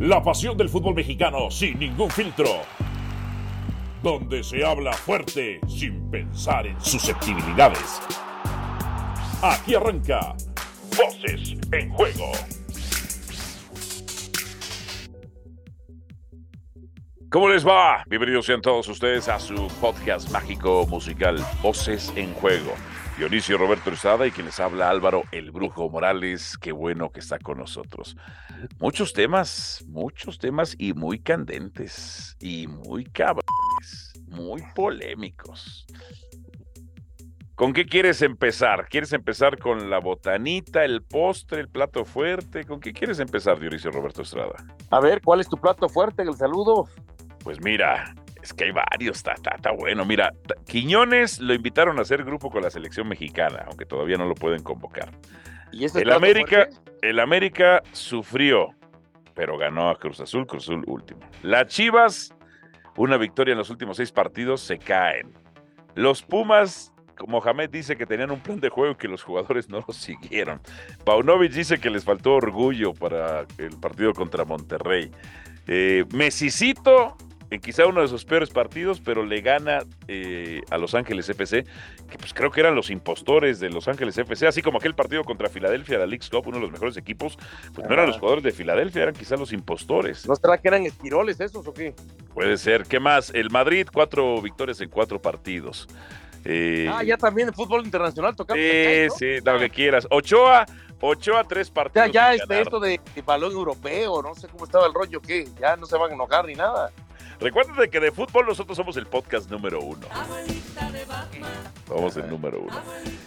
La pasión del fútbol mexicano sin ningún filtro. Donde se habla fuerte sin pensar en susceptibilidades. Aquí arranca Voces en Juego. ¿Cómo les va? Bienvenidos sean todos ustedes a su podcast mágico musical Voces en Juego. Dionisio Roberto Estrada y quien les habla Álvaro El Brujo Morales. Qué bueno que está con nosotros. Muchos temas, muchos temas y muy candentes y muy cabrones, muy polémicos. ¿Con qué quieres empezar? ¿Quieres empezar con la botanita, el postre, el plato fuerte? ¿Con qué quieres empezar, Dionisio Roberto Estrada? A ver, ¿cuál es tu plato fuerte? El saludo. Pues mira, es que hay varios, está, está, bueno. Mira, Quiñones lo invitaron a hacer grupo con la selección mexicana, aunque todavía no lo pueden convocar. ¿Y el América, el América sufrió, pero ganó a Cruz Azul, Cruz Azul último. Las Chivas, una victoria en los últimos seis partidos, se caen. Los Pumas, Mohamed dice que tenían un plan de juego y que los jugadores no lo siguieron. Paunovic dice que les faltó orgullo para el partido contra Monterrey. Eh, Mesicito en quizá uno de sus peores partidos, pero le gana eh, a Los Ángeles FC, que pues creo que eran los impostores de Los Ángeles FC, así como aquel partido contra Filadelfia, la League Cup, uno de los mejores equipos, pues no eran los jugadores de Filadelfia, eran quizá los impostores. ¿No será que eran estiroles esos o qué? Puede ser. ¿Qué más? El Madrid, cuatro victorias en cuatro partidos. Eh, ah, ya también el fútbol internacional tocando. Sí, sí, lo que quieras. Ochoa, Ochoa, tres partidos. Ya, ya este, esto de, de balón europeo, no sé cómo estaba el rollo, que ya no se van a enojar ni nada. Recuerden que de fútbol nosotros somos el podcast número uno. Vamos el número uno.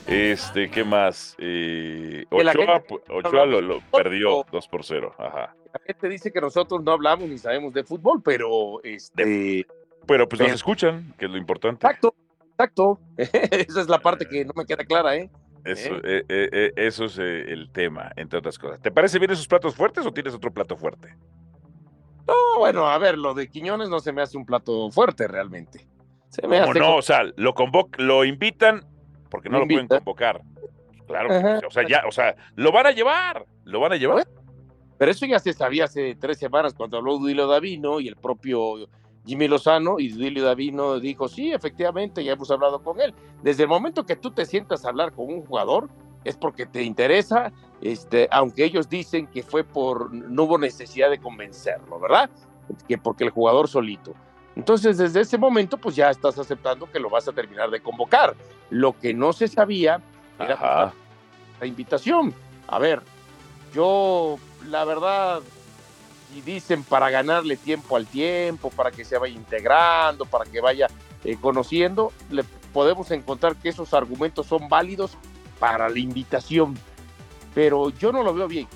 Este, ¿qué más? Eh, Ochoa, lo, perdió 2 por 0. Ajá. La gente dice que nosotros no hablamos ni sabemos de fútbol, pero este. pero pues nos escuchan, que es lo importante. Exacto, exacto. Esa es la parte que no me queda clara, ¿eh? Eso, ¿Eh? Eh, eh, eso es el tema, entre otras cosas. ¿Te parece bien esos platos fuertes o tienes otro plato fuerte? No, bueno, a ver, lo de Quiñones no se me hace un plato fuerte realmente. Se me hace no? O sea, lo lo invitan porque no lo, pueden convocar. Claro, o sea, ya, o sea, lo van a llevar, lo van a llevar. Pero eso ya se sabía hace tres semanas cuando habló Duilio Davino y el propio Jimmy Lozano y Duilio Davino dijo, sí, efectivamente, ya hemos hablado con él. Desde el momento que tú te sientas a hablar con un jugador, es porque te interesa, este, aunque ellos dicen que fue por, no hubo necesidad de convencerlo, ¿verdad? Que porque el jugador solito. Entonces, desde ese momento, pues ya estás aceptando que lo vas a terminar de convocar. Lo que no se sabía era la invitación. A ver, yo, la verdad, si dicen para ganarle tiempo al tiempo, para que se vaya integrando, para que vaya eh, conociendo, le podemos encontrar que esos argumentos son válidos para la invitación, pero yo no lo veo bien.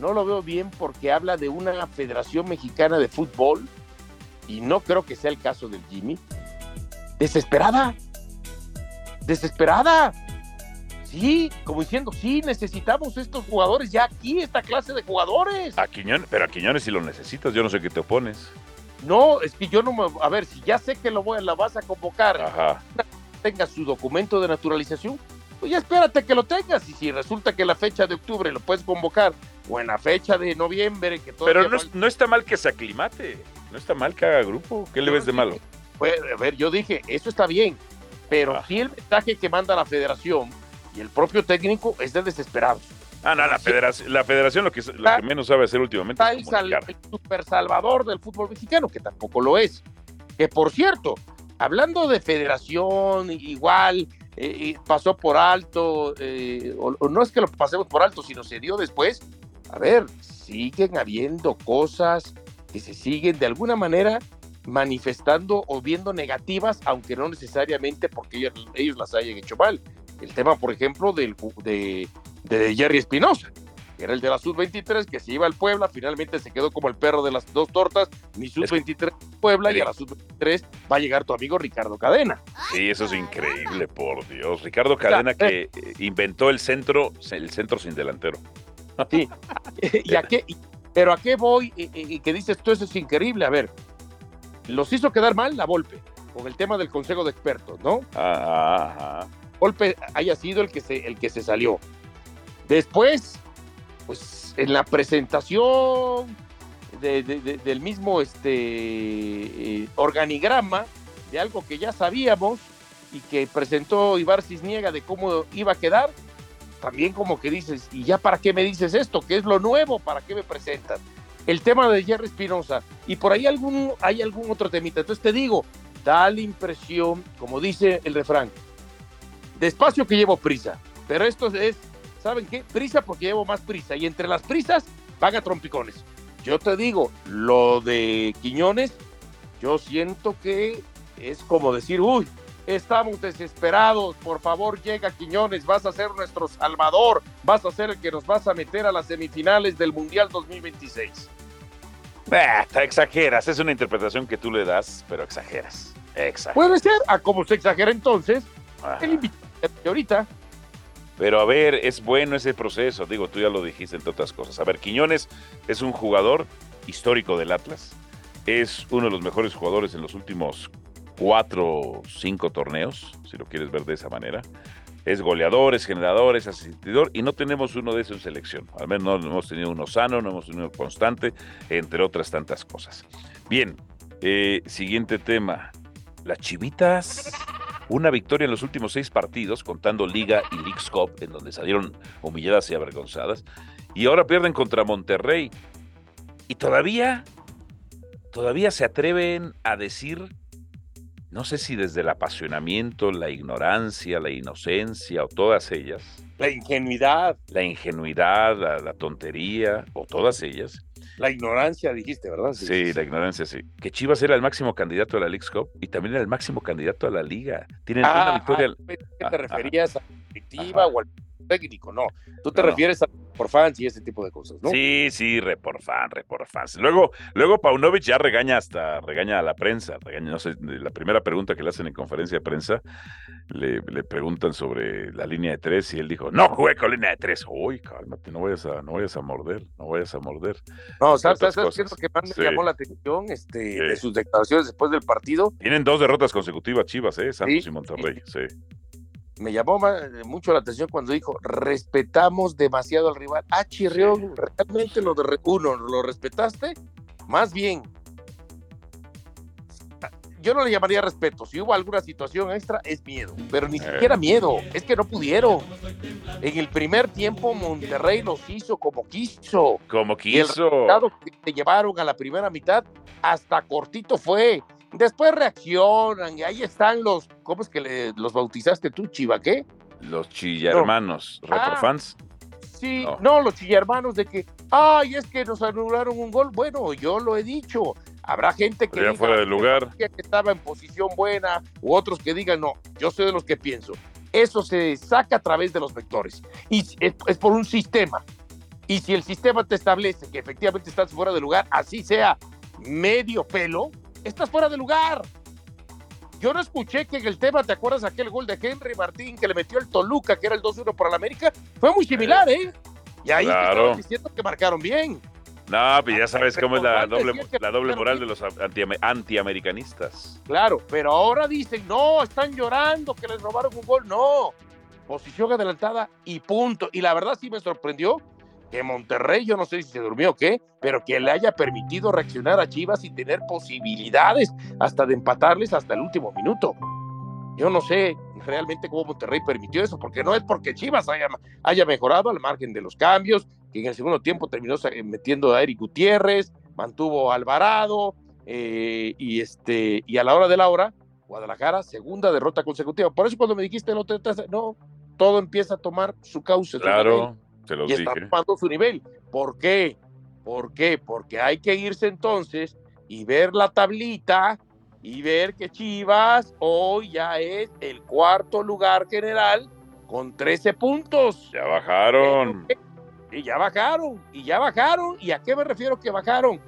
No lo veo bien porque habla de una Federación Mexicana de Fútbol y no creo que sea el caso del Jimmy. Desesperada. Desesperada. Sí, como diciendo, sí, necesitamos estos jugadores ya aquí, esta clase de jugadores. A Quiñones, pero a Quiñones si lo necesitas, yo no sé qué te opones. No, es que yo no me. A ver, si ya sé que lo voy, la vas a convocar, Ajá. tenga su documento de naturalización, pues ya espérate que lo tengas. Y si resulta que la fecha de octubre lo puedes convocar, o en la fecha de noviembre, que todo. Pero no, está mal que se aclimate, no está mal que haga grupo. ¿Qué le ves de malo? Pues, a ver, yo dije, eso está bien, pero ah. si el mensaje que manda la federación y el propio técnico es de desesperados. Ah, no, la federación, la federación lo que, lo que menos sabe hacer últimamente es el, el super salvador del fútbol mexicano, que tampoco lo es. Que por cierto, hablando de federación, igual, pasó por alto, eh, o, no es que lo pasemos por alto, sino se dio después. A ver, siguen habiendo cosas que se siguen de alguna manera manifestando o viendo negativas, aunque no necesariamente porque ellos, las hayan hecho mal. El tema, por ejemplo, del, de, de Jerry Espinosa era el de la Sub-23, que se iba al Puebla, finalmente se quedó como el perro de las dos tortas, mi Sub-23 Puebla, y a la Sub-23 va a llegar tu amigo Ricardo Cadena. Sí, eso es increíble, por Dios. Ricardo Cadena que eh, inventó el centro, el centro sin delantero. Sí, ¿Y a qué, pero ¿a qué voy? Y, que dices tú, eso es increíble. A ver, los hizo quedar mal la Volpe, con el tema del Consejo de Expertos, ¿no? Ajá. Volpe haya sido el que se, el que se salió. Después pues en la presentación del mismo este, eh, organigrama de algo que ya sabíamos y que presentó Ibar Cisniega de cómo iba a quedar, también como que dices, ¿y ya para qué me dices esto? ¿Qué es lo nuevo? ¿Para qué me presentas? El tema de Jerry Espinosa, y por ahí algún, hay algún otro temita. Entonces te digo, da la impresión, como dice el refrán, despacio que llevo prisa, pero esto es, ¿saben qué? Prisa porque llevo más prisa, y entre las prisas van a trompicones. Yo te digo, lo de Quiñones, yo siento que es como decir, uy, estamos desesperados, por favor llega Quiñones, vas a ser nuestro salvador, vas a ser el que nos vas a meter a las semifinales del Mundial 2026. te exageras, es una interpretación que tú le das, pero exageras. exageras. Puede ser, a como se exagera entonces, el invitado de ahorita. Pero a ver, es bueno ese proceso, digo, tú ya lo dijiste entre otras cosas. A ver, Quiñones es un jugador histórico del Atlas, es uno de los mejores jugadores en los últimos cuatro, cinco torneos, si lo quieres ver de esa manera. Es goleador, es generador, es asistidor y no tenemos uno de esos en selección. Al menos no hemos tenido uno sano, no hemos tenido uno constante, entre otras tantas cosas. Bien, eh, siguiente tema. Las chivitas, una victoria en los últimos seis partidos, contando Liga y League's Cup, en donde salieron humilladas y avergonzadas. Y ahora pierden contra Monterrey. Y todavía, todavía se atreven a decir no sé si desde el apasionamiento, la ignorancia, la inocencia o todas ellas. La ingenuidad. La ingenuidad, la, tontería o todas ellas. La ignorancia, dijiste, ¿verdad? Sí, la ignorancia, sí. Que Chivas era el máximo candidato a la League Cup y también era el máximo candidato a la Liga. Tienen una ah, victoria. ¿Qué te referías a la directiva o al técnico? No, tú te refieres a por fans y ese tipo de cosas, ¿no? Sí, sí, re por fan, re por fans. Luego, luego Paunovic ya regaña hasta, regaña a la prensa, regaña, no sé, la primera pregunta que le hacen en conferencia de prensa, le, preguntan sobre la línea de tres y él dijo, no jugué con línea de tres. Uy, cálmate, no vayas a, no vayas a morder, no vayas a morder. No, ¿sabes, ¿sabes qué es lo que más me llamó la atención este, de sus declaraciones después del partido? Tienen dos derrotas consecutivas Chivas, ¿eh? Santos y Monterrey, sí me llamó mucho la atención cuando dijo, respetamos demasiado al rival. Ah, Chirrión, ¿realmente lo de uno lo respetaste? Más bien, yo no le llamaría respeto. Si hubo alguna situación extra, es miedo. Pero ni eh. siquiera miedo. Es que no pudieron. En el primer tiempo, Monterrey los hizo como quiso. Como quiso. Y el resultado que te llevaron a la primera mitad, hasta cortito fue. Después reaccionan y ahí están los, ¿cómo es que los bautizaste tú, Chiva, qué? Los chillermanos, no. retrofans. Ah, sí, no. los chillermanos de que, ay, es que nos anularon un gol. Bueno, yo lo he dicho. Habrá gente que diga fuera de lugar. que estaba en posición buena, u otros que digan, no, yo soy de los que pienso. Eso se saca a través de los vectores. Y es, es por un sistema. Y si el sistema te establece que efectivamente estás fuera de lugar, así sea medio pelo, estás fuera de lugar. Yo no escuché que en el tema, ¿te acuerdas aquel gol de Henry Martín que le metió el Toluca, que era el 2-1 para la América? Fue muy similar, ¿eh? Y ahí claro. diciendo que marcaron bien. No, pues ya sabes cómo es la doble, la doble moral de los antiamericanistas. Claro, pero ahora dicen, no, están llorando que les robaron un gol. No, posición adelantada y punto. Y la verdad sí me sorprendió que Monterrey, yo no sé si se durmió o qué, pero que le haya permitido reaccionar a Chivas y tener posibilidades hasta de empatarles hasta el último minuto. Yo no sé realmente cómo Monterrey permitió eso, porque no es porque Chivas haya, haya mejorado al margen de los cambios, que en el segundo tiempo terminó metiendo a Eric Gutiérrez, mantuvo a Alvarado, eh, y, este, y a la hora de la hora, Guadalajara, segunda derrota consecutiva. Por eso cuando me dijiste el otro, no, todo empieza a tomar su cauce. Claro y está tomando su nivel. ¿Por qué? ¿Por qué? Porque hay que irse entonces y ver la tablita y ver que Chivas hoy ya es el cuarto lugar general con 13 puntos. Ya bajaron. Y ya bajaron, y ya bajaron. ¿Y a qué me refiero que bajaron?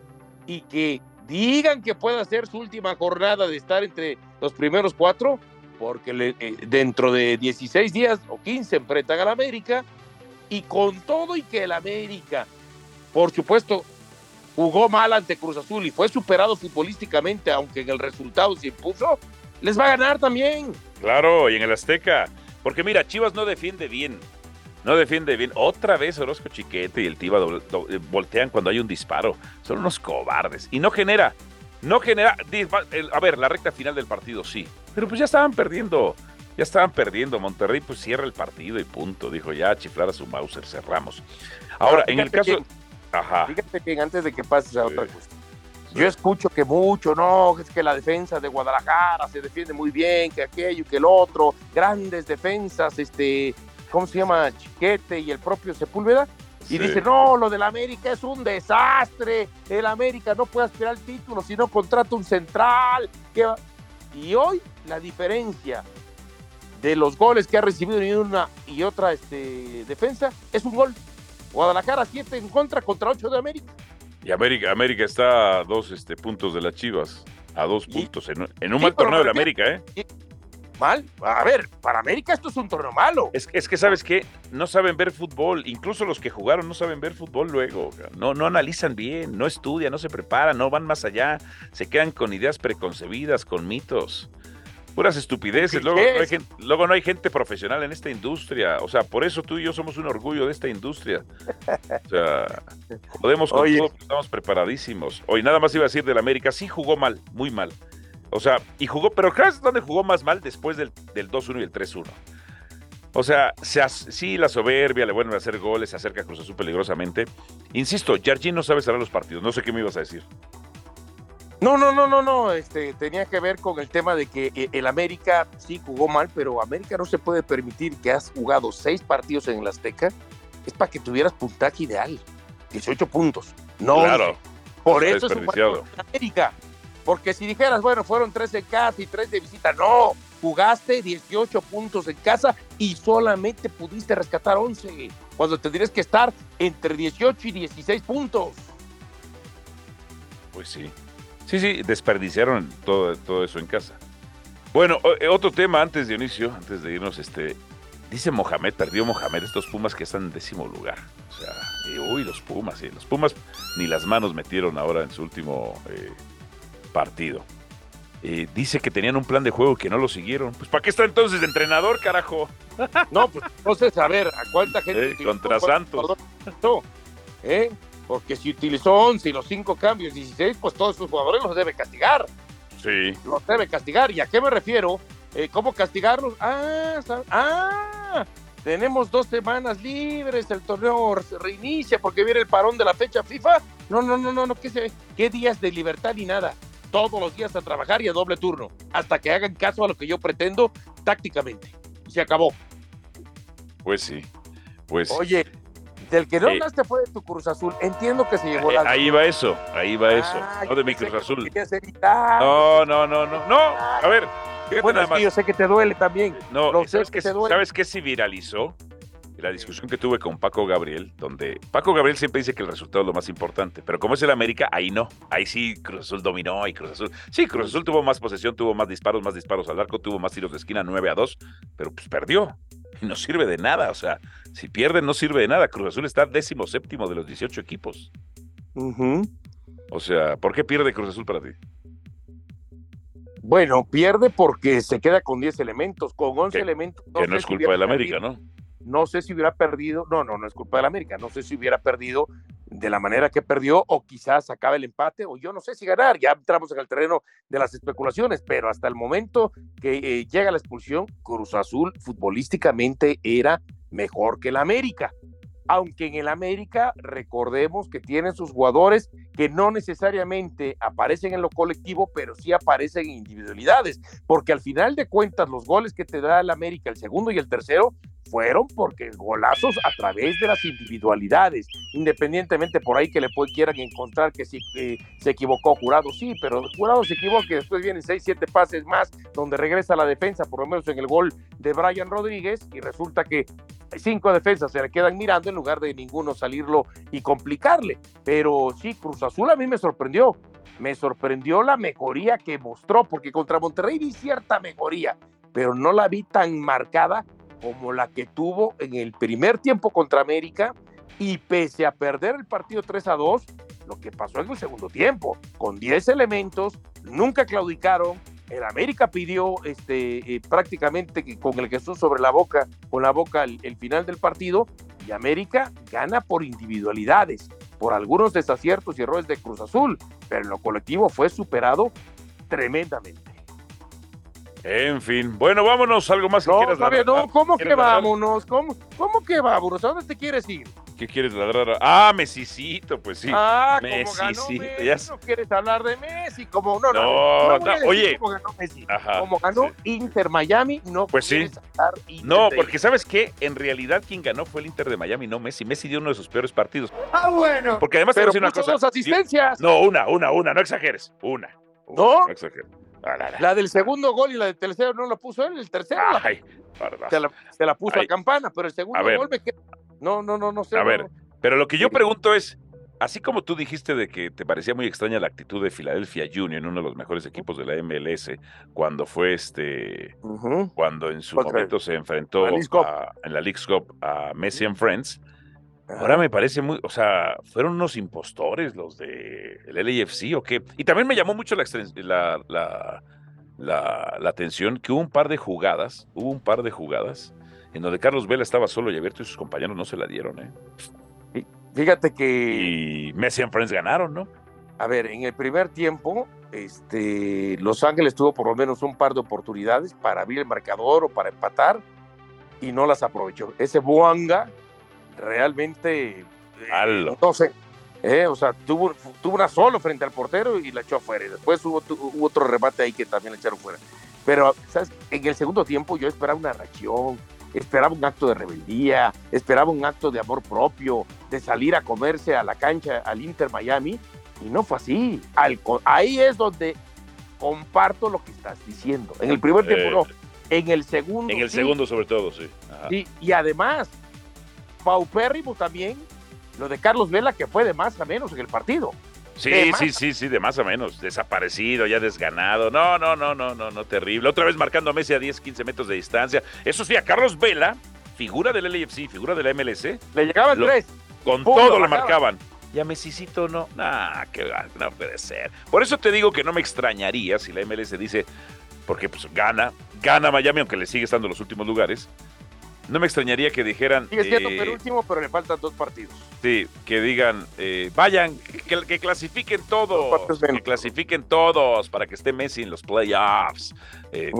Y que digan que puede ser su última jornada de estar entre los primeros cuatro, porque eh, dentro de 16 días o 15 enfrentan a la América y con todo y que el América, por supuesto, jugó mal ante Cruz Azul y fue superado futbolísticamente, aunque en el resultado se impuso, les va a ganar también. Claro, y en el Azteca. Porque mira, Chivas no defiende bien. No defiende bien. Otra vez Orozco Chiquete y el Tiva eh, voltean cuando hay un disparo. Son unos cobardes. Y no genera, no genera. A ver, la recta final del partido sí. Pero pues ya estaban perdiendo. Ya estaban perdiendo. Monterrey pues cierra el partido y punto. Dijo ya chiflar a su Mauser, cerramos. Ahora, en el caso. ajá. Fíjate que antes de que pases a otra cosa. Yo escucho que mucho, no, es que la defensa de Guadalajara se defiende muy bien, que aquello, que el otro, grandes defensas, este, ¿cómo se llama? Chiquete y el propio Sepúlveda. Y dice, no, lo del América es un desastre. El América no puede aspirar al título si no contrata un central. Y hoy la diferencia de los goles que ha recibido en una y otra este, defensa es un gol. Guadalajara 7 en contra contra 8 de América. Y América, América está a dos este, puntos de las Chivas, a dos puntos, en, un mal torneo de América, ¿eh? mal. A ver, para América esto es un torneo malo. Es, es que, ¿sabes qué? No saben ver fútbol. Incluso los que jugaron no saben ver fútbol luego. No, no analizan bien, no estudian, no se preparan, no van más allá. Se quedan con ideas preconcebidas, con mitos. Puras estupideces. Luego no, hay gente, luego no hay gente profesional en esta industria. O sea, por eso tú y yo somos un orgullo de esta industria. O sea, podemos con todo, estamos preparadísimos. Hoy nada más iba a decir del América. Sí jugó mal, muy mal. O sea, y jugó, pero ¿sabes dónde jugó más mal después del, del 2-1 y el 3-1? O sea, se sí, la soberbia, le vuelven a hacer goles, se acerca a Cruz Azul peligrosamente. Insisto, Jardín no sabe cerrar los partidos. No sé qué me ibas a decir. No, no, no, no, no. Este, tenía que ver con el tema de que eh, el América sí jugó mal, pero América no se puede permitir que has jugado seis partidos en el Azteca. Es para que tuvieras puntaje ideal. 18 puntos. No. Claro. Por eso es un América. Porque si dijeras, bueno, fueron tres de casa y tres de visita, no, jugaste 18 puntos en casa y solamente pudiste rescatar 11, cuando tendrías que estar entre 18 y 16 puntos. Pues sí. Sí, sí, desperdiciaron todo, todo eso en casa. Bueno, eh, otro tema antes, de inicio, antes de irnos, este, dice Mohamed, perdió Mohamed, estos Pumas que están en décimo lugar. O sea, uy, los Pumas, sí, los Pumas ni las manos metieron ahora en su último eh, partido. Eh, dice que tenían un plan de juego que no lo siguieron. Pues ¿para qué está entonces de entrenador, carajo? No, pues entonces a ver, ¿a cuánta gente? Eh, contra Santos. ¿Eh? Porque si utilizó 11 y los 5 cambios, 16, pues todos sus jugadores los debe castigar. Sí. Los debe castigar. ¿Y a qué me refiero? Eh, ¿Cómo castigarlos? Ah, ah, tenemos dos semanas libres, el torneo reinicia porque viene el parón de la fecha FIFA. No, no, no, no, no, ¿qué, qué días de libertad ni nada? Todos los días a trabajar y a doble turno, hasta que hagan caso a lo que yo pretendo tácticamente. Se acabó. Pues sí, pues. Oye, del que no eh, hablaste fue de tu Cruz Azul. Entiendo que se llevó eh, la. Ahí va eso, ahí va eso. no de mi Cruz Azul. No, no, no, no. No, a ver, bueno, yo sé que te duele también. No, ¿sabes, qué, ¿sabes qué se viralizó? La discusión que tuve con Paco Gabriel, donde Paco Gabriel siempre dice que el resultado es lo más importante, pero como es el América, ahí no. Ahí sí Cruz Azul dominó y Cruz Azul. Sí, Cruz Azul tuvo más posesión, tuvo más disparos, más disparos al arco, tuvo más tiros de esquina 9 a 2, pero pues perdió. Y no sirve de nada. O sea, si pierde, no sirve de nada. Cruz Azul está décimo séptimo de los 18 equipos. O sea, ¿por qué pierde Cruz Azul para ti? Bueno, pierde porque se queda con 10 elementos, con 11 elementos. que no es culpa del América, ¿no? No sé si hubiera perdido, no, no, no es culpa del América, no sé si hubiera perdido de la manera que perdió o quizás acaba el empate o yo no sé si ganar, ya entramos en el terreno de las especulaciones, pero hasta el momento que eh, llega la expulsión, Cruz Azul futbolísticamente era mejor que el América. Aunque en el América recordemos que tienen sus jugadores que no necesariamente aparecen en lo colectivo, pero sí aparecen en individualidades, porque al final de cuentas los goles que te da el América, el segundo y el tercero, fueron porque golazos a través de las individualidades, independientemente por ahí que le quieran encontrar que si se equivocó Jurado, sí, pero Jurado se equivoca y después vienen seis, siete pases más donde regresa la defensa, por lo menos en el gol de Brian Rodríguez, y resulta que cinco defensas se le quedan mirando en lugar de ninguno salirlo y complicarle. Pero sí, Cruz Azul a mí me sorprendió. Me sorprendió la mejoría que mostró, porque contra Monterrey vi cierta mejoría, pero no la vi tan marcada como la que tuvo en el primer tiempo contra América y pese a perder el partido 3 a 2, lo que pasó en el segundo tiempo, con 10 elementos, nunca claudicaron, el América pidió este, eh, prácticamente que con el Jesús sobre la boca, con la boca el, final del partido, y América gana por individualidades, por algunos desaciertos y errores de Cruz Azul, pero en lo colectivo fue superado tremendamente. En fin, bueno, vámonos, algo más que no, quieras No, ¿cómo que vámonos? ¿Cómo, ¿Cómo que vámonos? ¿A dónde te quieres ir? ¿Qué quieres ladrar? Ah, Messicito, pues sí. Ah, como ganó Messi, no quieres hablar de Messi, como no, no. no, oye, como ganó Messi. como ganó Inter Miami, no pues sí. No, porque sabes qué, en realidad quien ganó fue el Inter de Miami, no Messi. Messi dio uno de sus peores partidos. Ah, bueno. Porque además te una cosa. dos asistencias. No, una, una, una, no exageres, una. ¿No? No exageres. La del segundo gol y la del tercero no la puso él, el tercero Ay, se, la, se, la, puso a campana, pero el segundo gol me quedó. No, no, no, no sé. A ver, pero lo que yo pregunto es, así como tú dijiste de que te parecía muy extraña la actitud de Philadelphia Union, uno de los mejores equipos de la MLS, cuando fue este, cuando en su momento se enfrentó en la League Cup a Messi and Friends, Ahora me parece muy, o sea, fueron unos impostores los de el LAFC o qué. Y también me llamó mucho la, la, la, la, atención que hubo un par de jugadas, hubo un par de jugadas en donde Carlos Vela estaba solo y abierto y sus compañeros no se la dieron, ¿eh? Fíjate que. Y Messi and Friends ganaron, ¿no? A ver, en el primer tiempo, este, Los Ángeles tuvo por lo menos un par de oportunidades para abrir el marcador o para empatar y no las aprovechó. Ese Buanga realmente. Eh, no sé. Eh, o sea, tuvo, tuvo una solo frente al portero y la echó afuera. Y después hubo, hubo otro remate ahí que también la echaron fuera. Pero, ¿sabes? En el segundo tiempo yo esperaba una reacción, esperaba un acto de rebeldía, esperaba un acto de amor propio, de salir a comerse a la cancha al Inter Miami, y no fue así. ahí es donde comparto lo que estás diciendo. En el primer tiempo no, en el segundo. En el segundo sobre todo, sí. sí. Y además, paupérrimo también lo de Carlos Vela, que fue de más a menos en el partido. Sí, sí, sí, sí, de más o menos. Desaparecido, ya desganado. No, no, no, no, no, no, terrible. Otra vez marcando a Messi a 10, 15 metros de distancia. Eso sí, a Carlos Vela, figura del LAFC, figura de la MLC. Le llegaban tres. Con todo lo marcaban. Y a Messicito no. Nah, que no puede ser. Por eso te digo que no me extrañaría si la MLS dice, porque pues gana, gana Miami, aunque le sigue estando en los últimos lugares no me extrañaría que dijeran. Sigue siendo eh, penúltimo, pero le faltan dos partidos. Sí, que digan, eh, vayan, que, clasifiquen todos. Que clasifiquen todos para que esté Messi en los playoffs. Eh,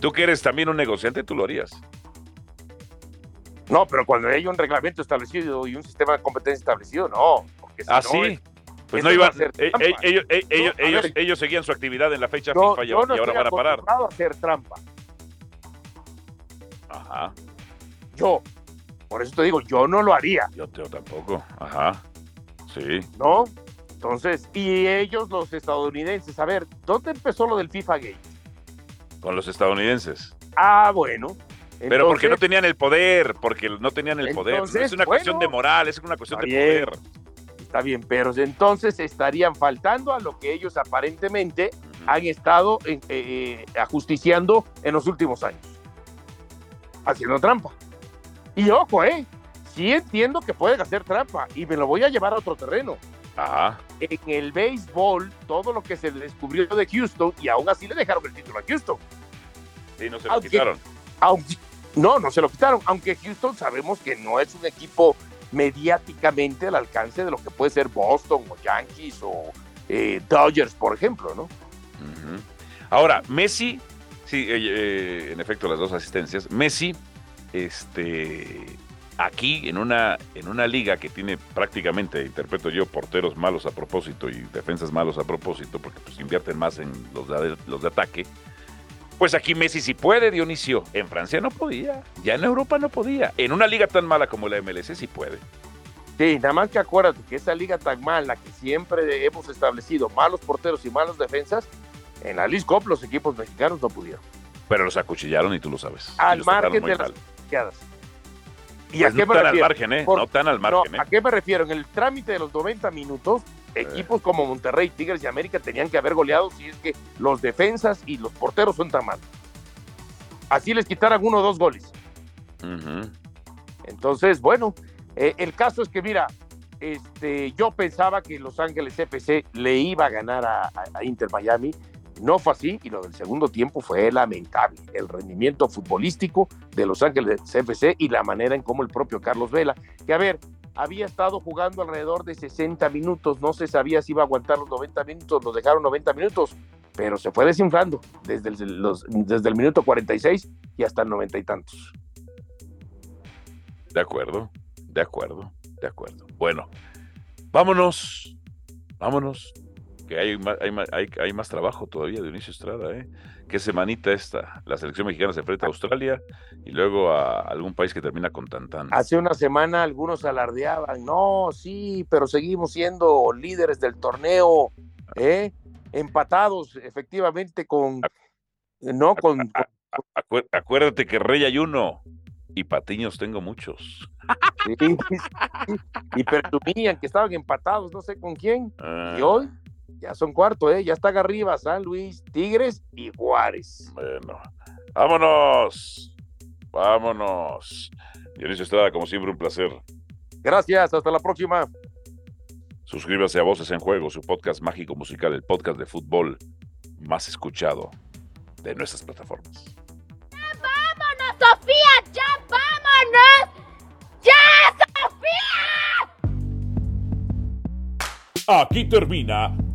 tú que eres también un negociante, tú lo harías. No, pero cuando hay un reglamento establecido y un sistema de competencia establecido, no. ah, sí. Pues no iban. ellos, ellos, ellos, seguían su actividad en la fecha FIFA y, ahora van a parar. a hacer trampa. Ajá. Yo, por eso te digo, yo no lo haría. Yo, tampoco, ajá, sí. ¿No? Entonces, y ellos, los estadounidenses, a ver, ¿dónde empezó lo del FIFA Gate? Con los estadounidenses. Ah, bueno. Pero porque no tenían el poder, porque no tenían el poder. es una cuestión de moral, es una cuestión de poder. Está bien, pero entonces estarían faltando a lo que ellos aparentemente han estado eh, eh, ajusticiando en los últimos años. Haciendo trampa. Y ojo, ¿eh? Sí entiendo que pueden hacer trampa y me lo voy a llevar a otro terreno. Ajá. En el béisbol, todo lo que se descubrió de Houston, y aún así le dejaron el título a Houston. Sí, no se lo quitaron. no, no se lo quitaron. Aunque Houston sabemos que no es un equipo mediáticamente al alcance de lo que puede ser Boston o Yankees o eh, Dodgers, por ejemplo, ¿no? Ahora, Messi, sí, eh, eh, en efecto, las dos asistencias. Messi este, aquí en una, en una liga que tiene prácticamente, interpreto yo, porteros malos a propósito y defensas malos a propósito, porque pues invierten más en los de, los de ataque, pues aquí Messi sí puede, Dionisio. En Francia no podía, ya en Europa no podía. En una liga tan mala como la MLC sí puede. Sí, nada más que acuérdate que esa liga tan mala que siempre hemos establecido, malos porteros y malos defensas, en la League Cup los equipos mexicanos no pudieron. Pero los acuchillaron y tú lo sabes. Al margen de las ¿Y a pues qué me refiero? al margen, ¿eh? no tan al margen. ¿A qué me refiero? En el trámite de los 90 minutos, equipos como Monterrey, Tigres y América tenían que haber goleado si es que los defensas y los porteros son tan malos. Así les quitaran uno o dos goles. Entonces, bueno, eh, el caso es que, mira, este, yo pensaba que Los Ángeles FC le iba a ganar a, Inter Miami, No fue así y lo del segundo tiempo fue lamentable. El rendimiento futbolístico de Los Ángeles CFC y la manera en cómo el propio Carlos Vela, que a ver, había estado jugando alrededor de 60 minutos, no se sabía si iba a aguantar los 90 minutos, los dejaron 90 minutos, pero se fue desinflando desde el, desde el minuto 46 y hasta el 90 y tantos. De acuerdo, de acuerdo, de acuerdo. Bueno, vámonos, vámonos, que hay, hay, hay, más trabajo todavía de Inicio Estrada, ¿eh? ¿Qué semanita esta? La selección mexicana se enfrenta a Australia y luego a algún país que termina con Tantán. Hace una semana algunos alardeaban, no, sí, pero seguimos siendo líderes del torneo, ¿eh? empatados efectivamente con... No, con... acuérdate que Rey hay uno y patiños tengo muchos. y presumían que estaban empatados, no sé con quién. Y ah. hoy ya son cuarto, ¿eh? Ya están arriba San Luis, Tigres y Juárez. Bueno, vámonos. Vámonos. Dionisio Estrada, como siempre, un placer. Gracias, hasta la próxima. Suscríbase a Voces en Juego, su podcast mágico musical, el podcast de fútbol más escuchado de nuestras plataformas. ¡Ya vámonos, Sofía! ¡Ya vámonos! ¡Ya, Sofía! Aquí termina